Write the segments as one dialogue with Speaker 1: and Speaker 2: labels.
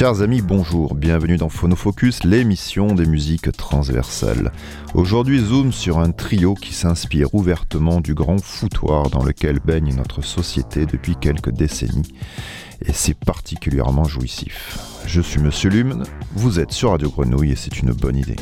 Speaker 1: Chers amis, bonjour, bienvenue dans Phonofocus, l'émission des musiques transversales. Aujourd'hui, zoom sur un trio qui s'inspire ouvertement du grand foutoir dans lequel baigne notre société depuis quelques décennies. Et c'est particulièrement jouissif. Je suis Monsieur Lumen, vous êtes sur Radio Grenouille et c'est une bonne idée.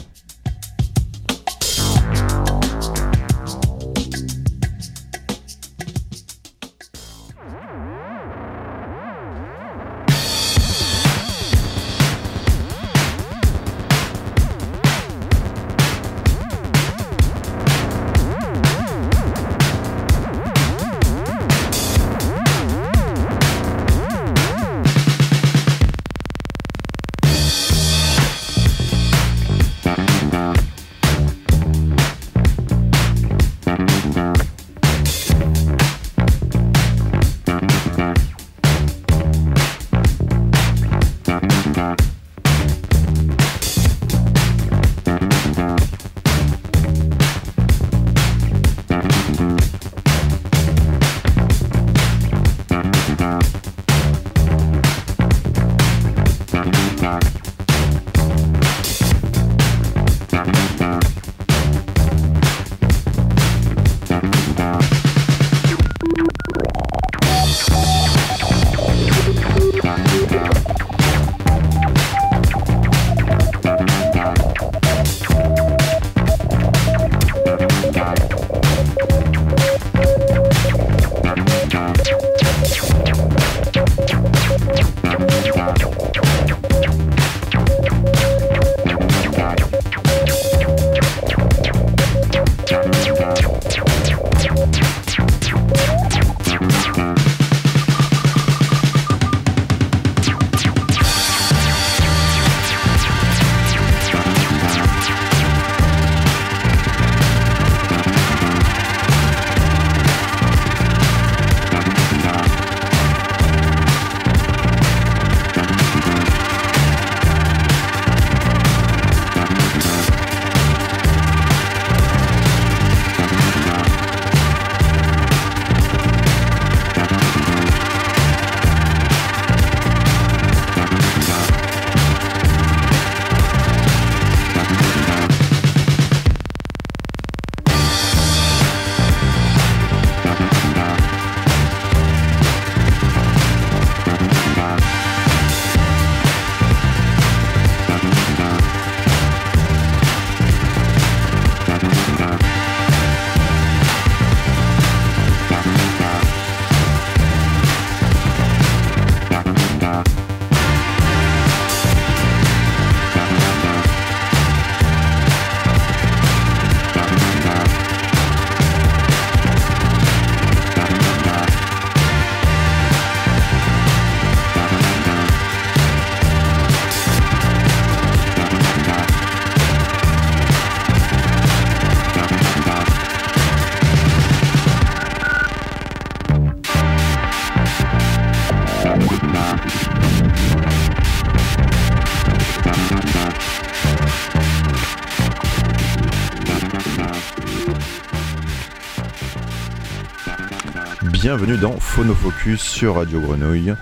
Speaker 1: Bienvenue dans Phonofocus sur Radio Grenouille,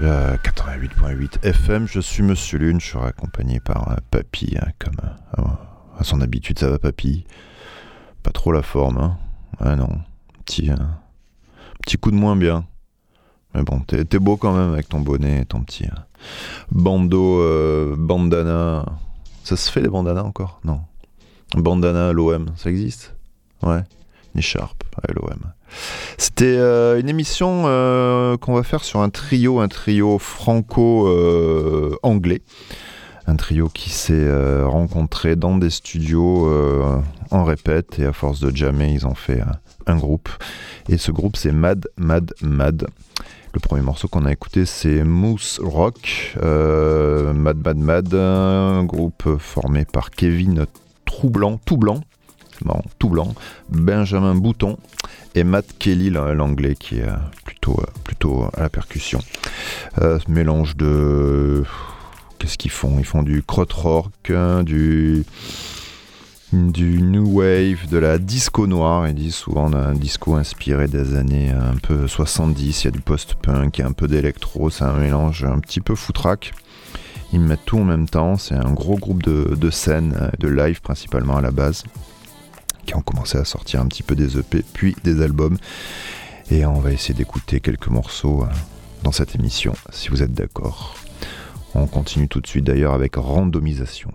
Speaker 1: 88.8 FM. Je suis Monsieur Lune, je serai accompagné par Papy, hein, comme euh, à son habitude, ça va Papy? Pas trop la forme, hein? Ah non, petit, euh, petit coup de moins bien. Mais bon, t'es beau quand même avec ton bonnet et ton petit euh, bandeau, bandana. Ça se fait les bandanas encore? Non. Bandana l'OM, ça existe? Ouais. Une écharpe à l'OM. C'était euh, une émission euh, qu'on va faire sur un trio, un trio franco-anglais. un trio qui s'est euh, rencontré dans des studios en répète et à force de jammer, ils ont fait un groupe. Et ce groupe, c'est Mad, Mad, Mad. Le premier morceau qu'on a écouté, c'est Moose Rock, Mad, Mad, Mad, un groupe formé par Kevin Troublant, tout blanc, tout blanc, Benjamin Bouton et Matt Kelly, l'anglais, qui est plutôt, plutôt à la percussion. Euh, mélange de. Qu'est-ce qu'ils font? Ils font du krautrock, hein, du du new wave, de la disco noire. Ils disent souvent un disco inspiré des années un peu 70. Il y a du post-punk, un peu d'électro. C'est un mélange un petit peu foutraque. Ils mettent tout en même temps. C'est un gros groupe de, de scènes, de live principalement à la base, qui ont commencé à sortir un petit peu des EP, puis des albums. Et on va essayer d'écouter quelques morceaux dans cette émission, si vous êtes d'accord. On continue tout de suite d'ailleurs avec randomisation.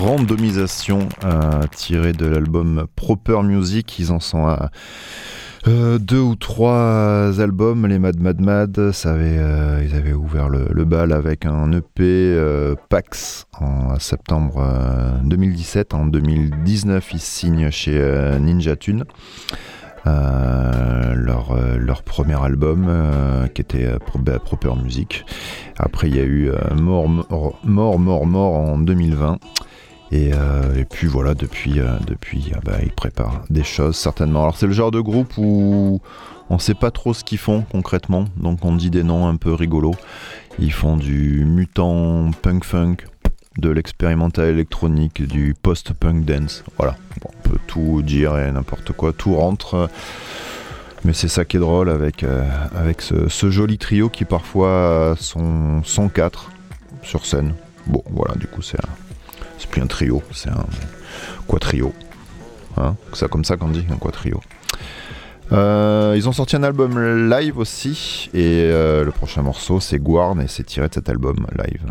Speaker 1: Randomisation euh, tirée de l'album Proper Music. Ils en sont à euh, deux ou trois albums. Les Mad Mad Mad, euh, ils avaient ouvert le, bal avec un EP Pax en septembre 2017. En 2019, ils signent chez Ninja Tune. leur, leur premier album qui était Proper Music. Après, il y a eu Mort, Mort, Mort, Mort en 2020. Euh, et, puis voilà, depuis, euh, depuis ah bah, ils préparent des choses certainement. Alors c'est le genre de groupe où on sait pas trop ce qu'ils font concrètement, donc on dit des noms un peu rigolos. Ils font du mutant punk funk, de l'expérimental électronique, du post-punk dance. Voilà, on peut tout dire et n'importe quoi, tout rentre. Mais c'est ça qui est drôle avec, euh, avec ce, joli trio qui parfois sont, sont quatre sur scène. Bon, voilà, du coup c'est plus un trio, c'est un quatrio. Hein c'est comme ça qu'on dit, un quatrio. Euh, ils ont sorti un album live aussi, et euh, le prochain morceau c'est Guarn, et c'est tiré de cet album live.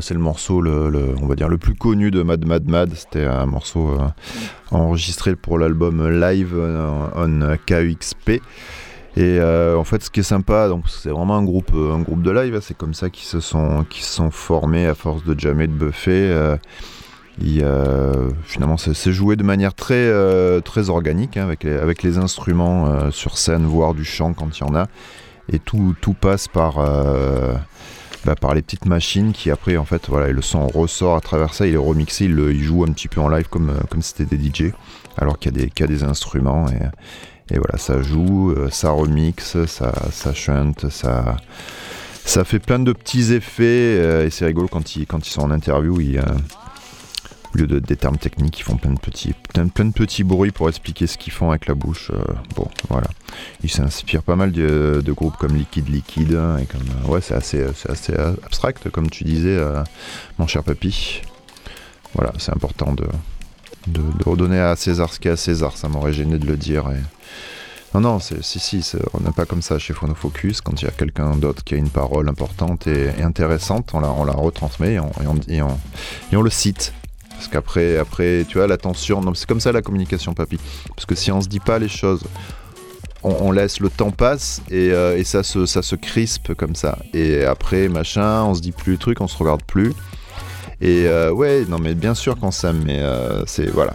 Speaker 1: C'est le morceau, le, on va dire, le plus connu de Mad Mad Mad. C'était un morceau euh, enregistré pour l'album Live on KXP. Et euh, en fait, ce qui est sympa, c'est vraiment un groupe, de live. Hein. c'est comme ça qu'ils se sont, formés à force de jammer, de buffer. Euh, finalement, c'est joué de manière très, euh, organique, hein, avec, les, instruments euh, sur scène, voire du chant quand il y en a. Et tout passe par, bah, par les petites machines qui, après, en fait, voilà, le son ressort à travers ça, il est remixé, il, joue un petit peu en live comme, comme si c'était des DJ, alors qu'il y, y, a des instruments. Et, et voilà, ça joue, ça remixe, ça, ça chante, ça. Ça fait plein de petits effets et c'est rigolo quand ils, quand ils sont en interview. Ils, au lieu de, des termes techniques, ils font plein de petits, plein, de petits bruits pour expliquer ce qu'ils font avec la bouche. Euh, bon, voilà. Ils s'inspirent pas mal de, groupes comme Liquid Liquid. Hein, et comme, euh, ouais, c'est assez, assez abstract, comme tu disais, euh, mon cher papy. Voilà, c'est important de, de, redonner à César ce qu'est à César. Ça m'aurait gêné de le dire. Et... Non, non, si, si, on n'est pas comme ça chez Phonofocus. Quand il y a quelqu'un d'autre qui a une parole importante et, intéressante, on la, on la retransmet et on, et on, et on le cite. Parce qu'après, après, tu vois, l'attention, c'est comme ça la communication, papy. Parce que si on se dit pas les choses, on, laisse le temps passe et, euh, ça, se, ça se crispe comme ça. Et après, machin, on se dit plus le truc, on se regarde plus. Et euh, ouais, non, mais bien sûr qu'on s'aime, mais euh, c'est voilà,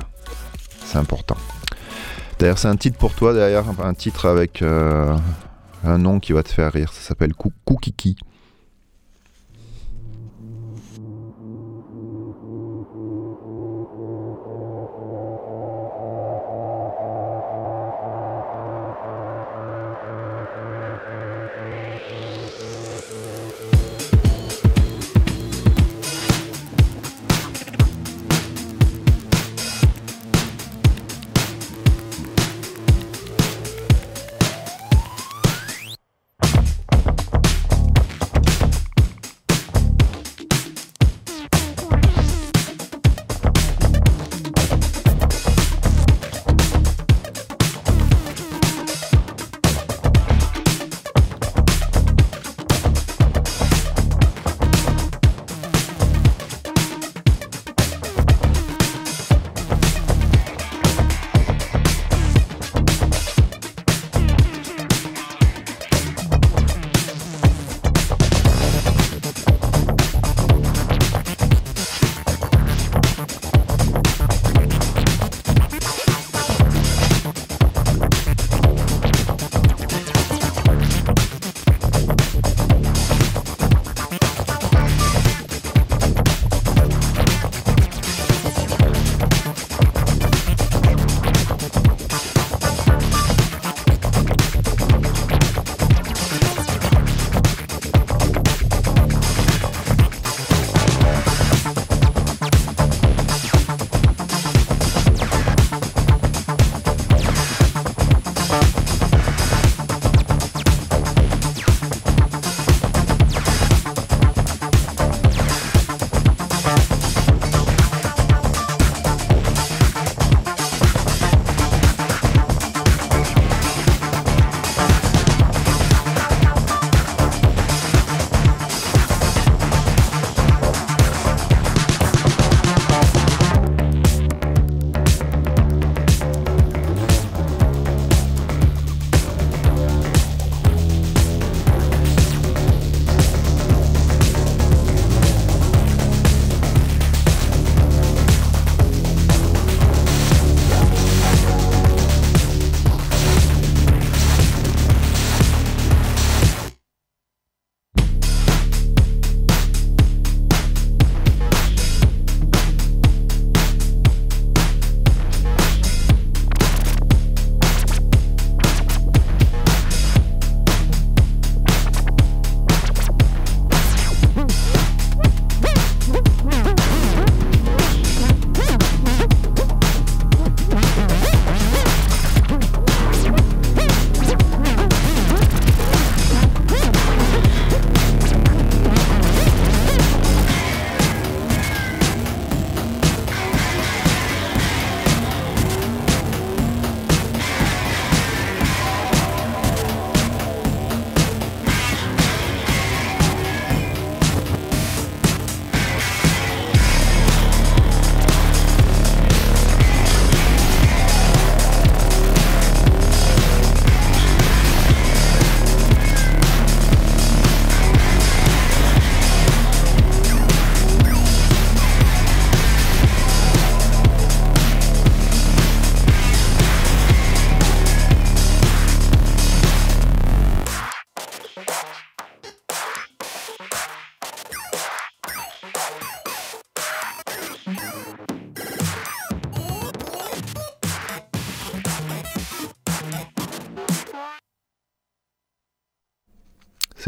Speaker 1: c'est important. D'ailleurs, c'est un titre pour toi, derrière, un titre avec un nom qui va te faire rire. Ça s'appelle Koukiki.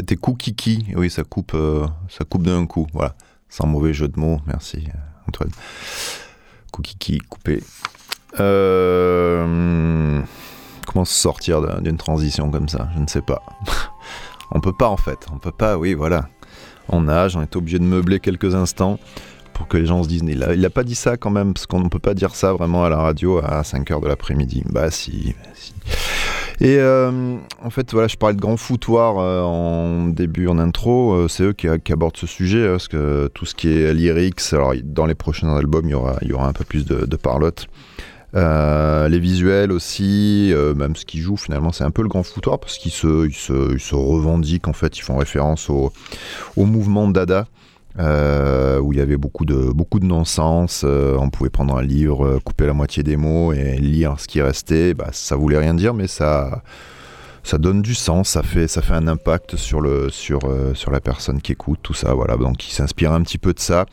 Speaker 1: C'était Koukiki. Oui, ça coupe, ça coupe d'un coup. Voilà. Sans mauvais jeu de mots. Merci, Antoine. Koukiki, coupé. comment se sortir d'une transition comme ça? Je ne sais pas. on peut pas en fait. On peut pas, oui, voilà. On nage, on est obligé de meubler quelques instants pour que les gens se disent il a, pas dit ça quand même, parce qu'on ne peut pas dire ça vraiment à la radio à 5h de l'après-midi. Bah si, bah, si. Et euh, en fait, voilà, je parlais de grand foutoir euh, en début, en intro. Euh, c'est eux qui, abordent ce sujet, hein, parce que tout ce qui est lyrics, alors dans les prochains albums, il y aura, il y aura un peu plus de, parlotte. les visuels aussi, même ce qu'ils jouent finalement, c'est un peu le grand foutoir parce qu'ils se, revendiquent en fait, ils font référence au mouvement Dada. Euh, où il y avait beaucoup de, beaucoup de non-sens. Euh, on pouvait prendre un livre, euh, couper la moitié des mots et lire ce qui restait. Bah, ça voulait rien dire, mais ça, ça donne du sens, ça fait, ça fait un impact sur, le, sur, sur la personne qui écoute, tout ça. Voilà. Donc il s'inspire un petit peu de ça.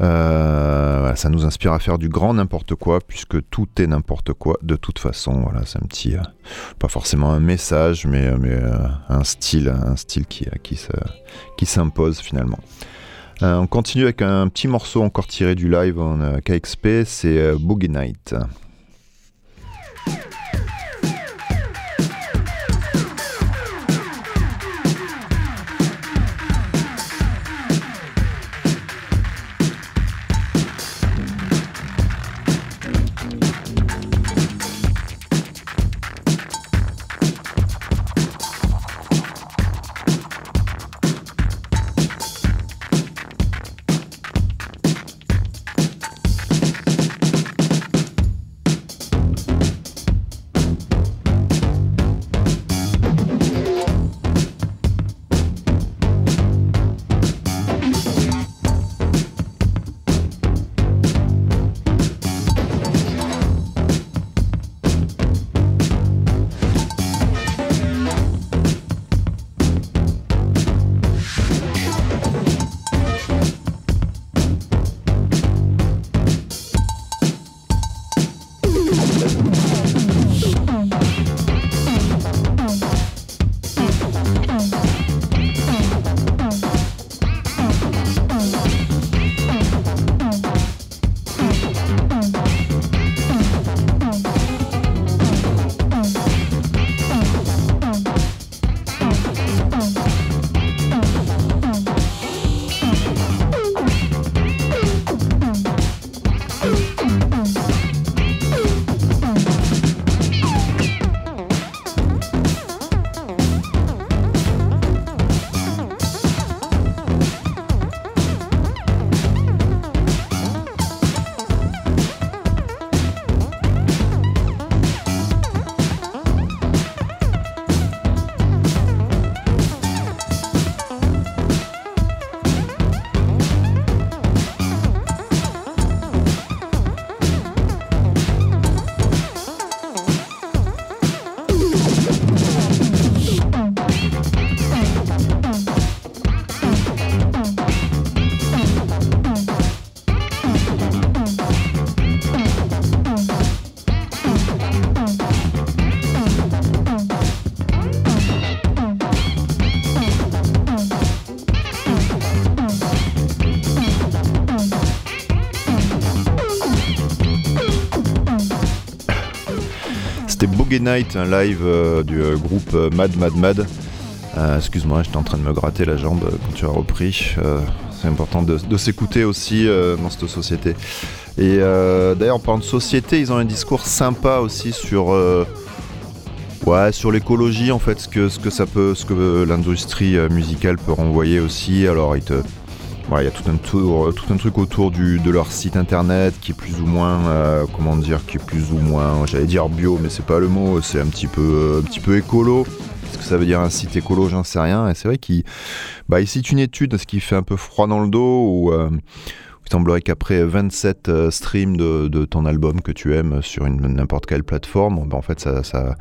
Speaker 1: ça nous inspire à faire du grand n'importe quoi, puisque tout est n'importe quoi de toute façon. Voilà, c'est un petit, pas forcément un message, mais, mais un style, un style qui, qui, qui s'impose finalement. Euh, on continue avec un petit morceau encore tiré du live en euh, KXP, c'est euh, Boogie Night. Night, un live euh, du euh, groupe euh, Mad Mad Mad. Excuse-moi, j'étais en train de me gratter la jambe quand tu as repris. c'est important de, s'écouter aussi dans cette société. Et d'ailleurs, en parlant de société, ils ont un discours sympa aussi sur Ouais, sur l'écologie, en fait, ce que, ce que ça peut, ce que l'industrie musicale peut renvoyer aussi. Alors, ils te, il y a tout un, truc autour de leur site internet qui est plus ou moins, euh, comment dire, qui est plus ou moins, j'allais dire bio, mais c'est pas le mot, c'est un petit peu, un petit peu écolo. Qu'est-ce que ça veut dire un site écolo? J'en sais rien. Et c'est vrai qu'il bah, il une étude, ce qui fait un peu froid dans le dos, où euh, il semblerait qu'après 27 euh, streams de, ton album que tu aimes sur n'importe quelle plateforme, bah, en fait, ça, ça,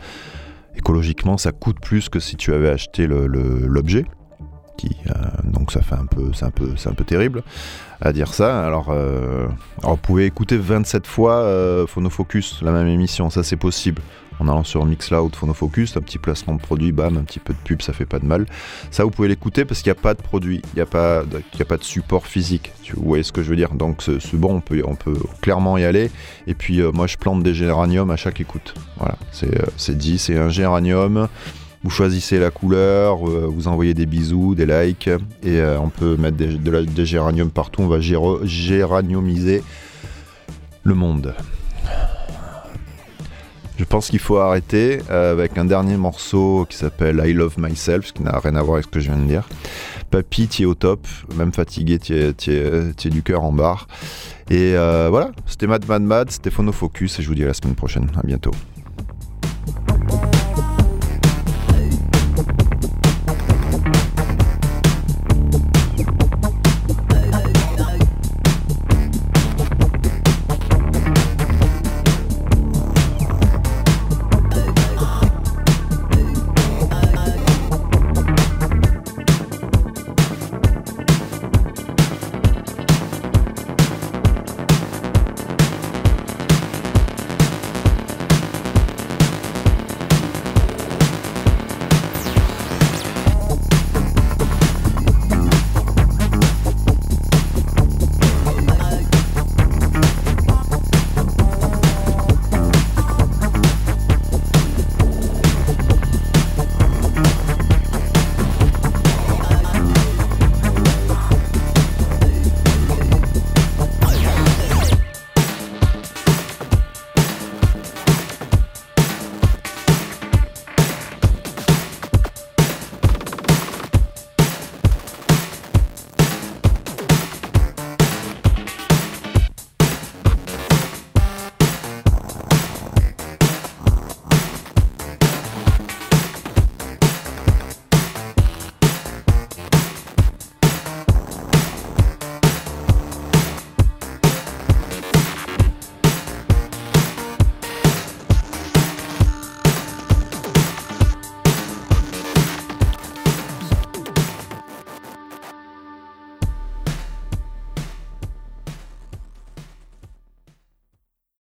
Speaker 1: écologiquement, ça coûte plus que si tu avais acheté l'objet. Euh, donc ça fait un peu, c'est un peu, c'est un peu terrible à dire ça. Alors, euh, vous pouvez écouter 27 fois euh, Phonofocus, la même émission, ça c'est possible. en allant sur Mixcloud, Phonofocus, un petit placement de produit, bam, un petit peu de pub, ça fait pas de mal. Ça, vous pouvez l'écouter parce qu'il n'y a pas de produit, il n'y a, pas de, a pas de support physique. Vous voyez ce que je veux dire? Donc, c'est bon, on peut, on peut clairement y aller. Et puis, moi, je plante des géraniums à chaque écoute. Voilà, c'est dit, c'est un géranium. Vous choisissez la couleur, euh, vous envoyez des bisous, des likes, et euh, on peut mettre des, des géraniums partout. On va géraniumiser le monde. Je pense qu'il faut arrêter euh, avec un dernier morceau qui s'appelle I Love Myself, ce qui n'a rien à voir avec ce que je viens de dire. Papy, tu es au top, même fatigué, tu es, du cœur en barre. Et voilà, c'était Mad Mad Mad, c'était Phonofocus, et je vous dis à la semaine prochaine. À bientôt.